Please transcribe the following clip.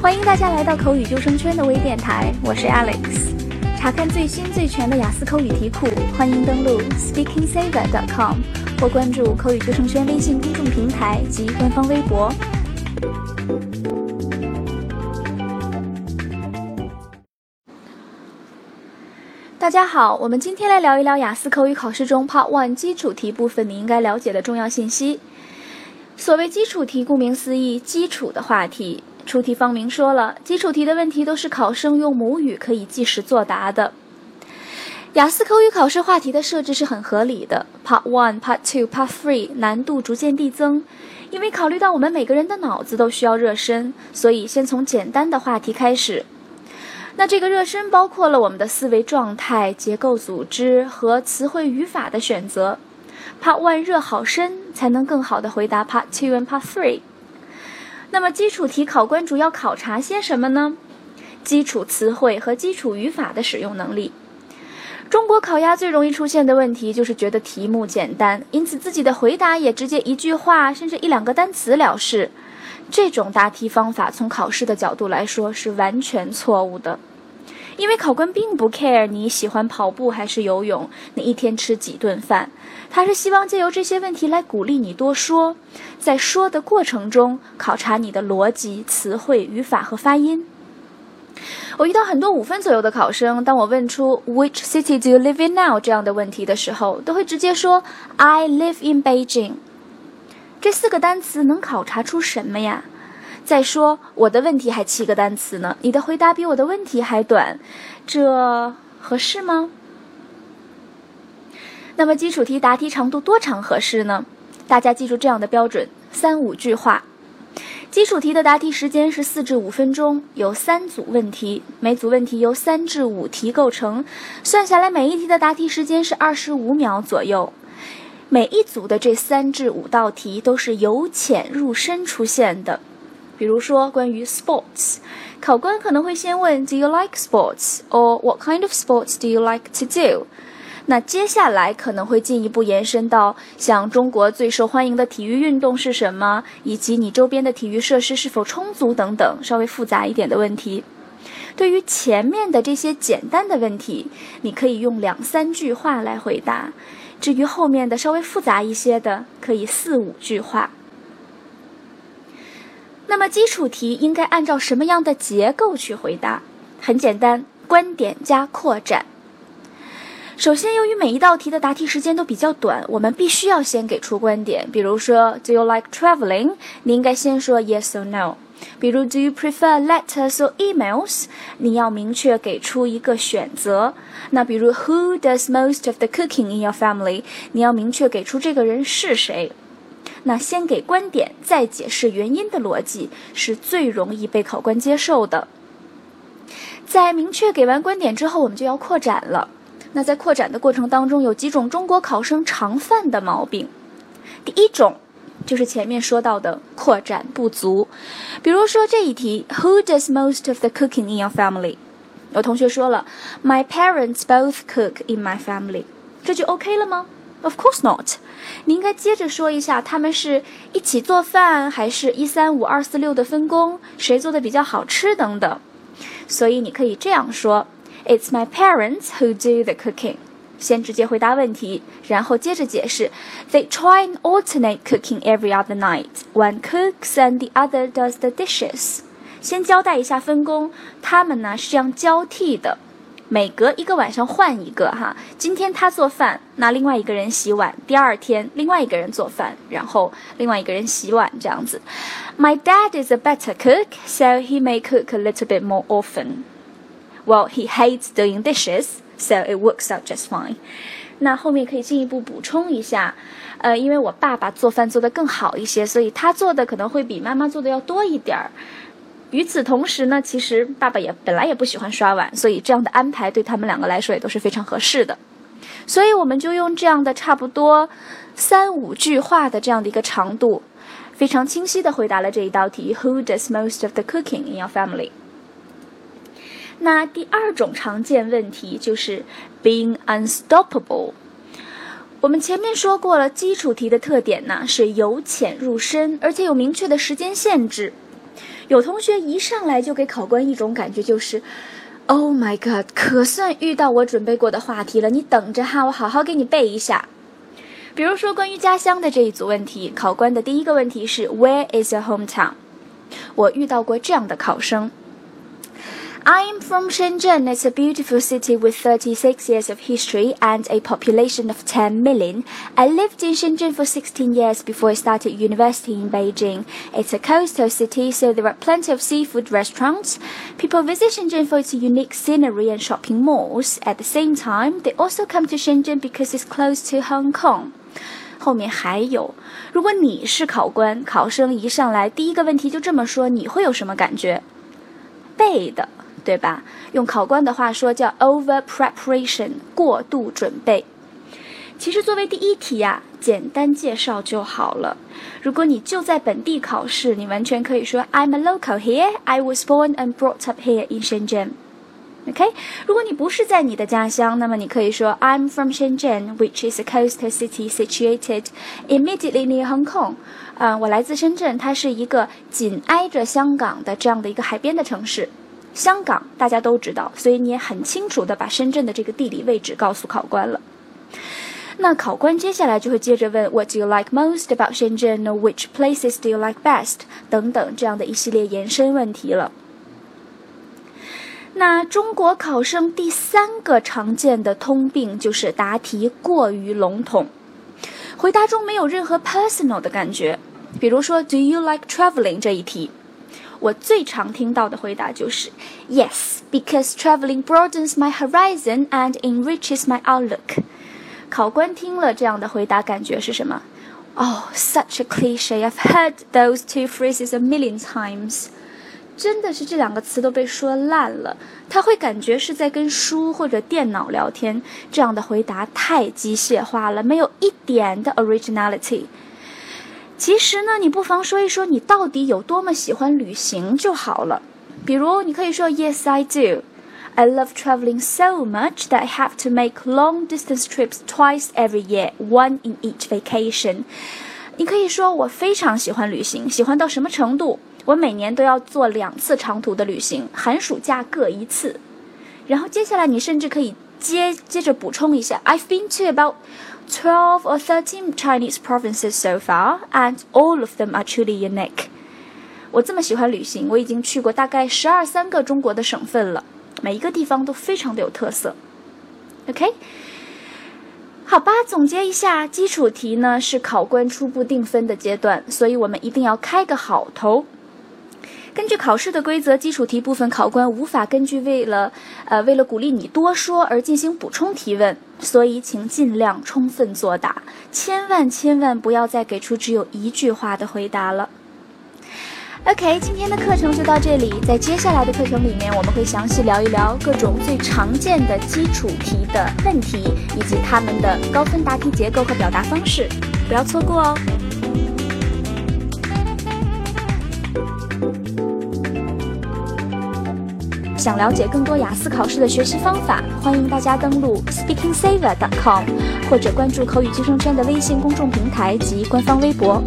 欢迎大家来到口语救生圈的微电台，我是 Alex。查看最新最全的雅思口语题库，欢迎登录 SpeakingSaver.com 或关注口语救生圈微信公众平台及官方微博。大家好，我们今天来聊一聊雅思口语考试中 Part One 基础题部分你应该了解的重要信息。所谓基础题，顾名思义，基础的话题。出题方明说了，基础题的问题都是考生用母语可以即时作答的。雅思口语考试话题的设置是很合理的，Part One、Part Two、Part Three 难度逐渐递增，因为考虑到我们每个人的脑子都需要热身，所以先从简单的话题开始。那这个热身包括了我们的思维状态、结构组织和词汇语法的选择。Part One 热好身，才能更好的回答 Part Two 和 Part Three。那么基础题考官主要考察些什么呢？基础词汇和基础语法的使用能力。中国烤鸭最容易出现的问题就是觉得题目简单，因此自己的回答也直接一句话甚至一两个单词了事。这种答题方法从考试的角度来说是完全错误的。因为考官并不 care 你喜欢跑步还是游泳，你一天吃几顿饭，他是希望借由这些问题来鼓励你多说，在说的过程中考察你的逻辑、词汇、语法和发音。我遇到很多五分左右的考生，当我问出 Which city do you live in now 这样的问题的时候，都会直接说 I live in Beijing。这四个单词能考察出什么呀？再说我的问题还七个单词呢，你的回答比我的问题还短，这合适吗？那么基础题答题长度多长合适呢？大家记住这样的标准：三五句话。基础题的答题时间是四至五分钟，有三组问题，每组问题由三至五题构成，算下来每一题的答题时间是二十五秒左右。每一组的这三至五道题都是由浅入深出现的。比如说，关于 sports，考官可能会先问 Do you like sports？or What kind of sports do you like to do？那接下来可能会进一步延伸到像中国最受欢迎的体育运动是什么，以及你周边的体育设施是否充足等等，稍微复杂一点的问题。对于前面的这些简单的问题，你可以用两三句话来回答；至于后面的稍微复杂一些的，可以四五句话。那么基础题应该按照什么样的结构去回答？很简单，观点加扩展。首先，由于每一道题的答题时间都比较短，我们必须要先给出观点。比如说，Do you like traveling？你应该先说 Yes or No。比如，Do you prefer letters or emails？你要明确给出一个选择。那比如，Who does most of the cooking in your family？你要明确给出这个人是谁。那先给观点，再解释原因的逻辑是最容易被考官接受的。在明确给完观点之后，我们就要扩展了。那在扩展的过程当中，有几种中国考生常犯的毛病。第一种就是前面说到的扩展不足。比如说这一题，Who does most of the cooking in your family？有同学说了，My parents both cook in my family。这就 OK 了吗？Of course not，你应该接着说一下，他们是一起做饭，还是一三五二四六的分工，谁做的比较好吃等等。所以你可以这样说：It's my parents who do the cooking。先直接回答问题，然后接着解释：They try and alternate cooking every other night. One cooks and the other does the dishes。先交代一下分工，他们呢是这样交替的。每隔一个晚上换一个哈，今天他做饭，那另外一个人洗碗；第二天另外一个人做饭，然后另外一个人洗碗，这样子。My dad is a better cook, so he may cook a little bit more often. Well, he hates doing dishes, so it works out just fine. 那后面可以进一步补充一下，呃，因为我爸爸做饭做得更好一些，所以他做的可能会比妈妈做的要多一点儿。与此同时呢，其实爸爸也本来也不喜欢刷碗，所以这样的安排对他们两个来说也都是非常合适的。所以我们就用这样的差不多三五句话的这样的一个长度，非常清晰的回答了这一道题：Who does most of the cooking in your family？那第二种常见问题就是 being unstoppable。我们前面说过了，基础题的特点呢是由浅入深，而且有明确的时间限制。有同学一上来就给考官一种感觉，就是，Oh my God，可算遇到我准备过的话题了，你等着哈，我好好给你背一下。比如说关于家乡的这一组问题，考官的第一个问题是 Where is your hometown？我遇到过这样的考生。I am from Shenzhen. It's a beautiful city with 36 years of history and a population of 10 million. I lived in Shenzhen for 16 years before I started university in Beijing. It's a coastal city, so there are plenty of seafood restaurants. People visit Shenzhen for its unique scenery and shopping malls. At the same time, they also come to Shenzhen because it's close to Hong Kong. 后面还有，如果你是考官，考生一上来第一个问题就这么说，你会有什么感觉？背的。 对吧？用考官的话说叫 over preparation，过度准备。其实作为第一题呀，简单介绍就好了。如果你就在本地考试，你完全可以说 I'm a local here. I was born and brought up here in Shenzhen. OK，如果你不是在你的家乡，那么你可以说 I'm from Shenzhen, which is a coastal city situated immediately near Hong Kong. 嗯，我来自深圳，它是一个紧挨着香港的这样的一个海边的城市。香港大家都知道，所以你也很清楚的把深圳的这个地理位置告诉考官了。那考官接下来就会接着问 What do you like most about Shenzhen? Which places do you like best? 等等这样的一系列延伸问题了。那中国考生第三个常见的通病就是答题过于笼统，回答中没有任何 personal 的感觉。比如说 Do you like traveling 这一题。我最常听到的回答就是 Yes, because traveling broadens my horizon and enriches my outlook。考官听了这样的回答，感觉是什么？Oh, such a cliche! I've heard those two phrases a million times。真的是这两个词都被说烂了。他会感觉是在跟书或者电脑聊天。这样的回答太机械化了，没有一点的 originality。 其实呢，你不妨说一说你到底有多么喜欢旅行就好了。比如，你可以说 Yes, I do. I love traveling so much that I have to make long distance trips twice every year, one in each vacation. 你可以说我非常喜欢旅行，喜欢到什么程度？我每年都要做两次长途的旅行，寒暑假各一次。然后接下来你甚至可以接接着补充一下，I've been to about twelve or thirteen Chinese provinces so far, and all of them are truly unique. 我这么喜欢旅行，我已经去过大概十二三个中国的省份了，每一个地方都非常的有特色。OK，好吧，总结一下，基础题呢是考官初步定分的阶段，所以我们一定要开个好头。根据考试的规则，基础题部分考官无法根据为了，呃，为了鼓励你多说而进行补充提问，所以请尽量充分作答，千万千万不要再给出只有一句话的回答了。OK，今天的课程就到这里，在接下来的课程里面，我们会详细聊一聊各种最常见的基础题的问题，以及它们的高分答题结构和表达方式，不要错过哦。想了解更多雅思考试的学习方法，欢迎大家登录 speakingsaver.com，或者关注口语计生圈的微信公众平台及官方微博。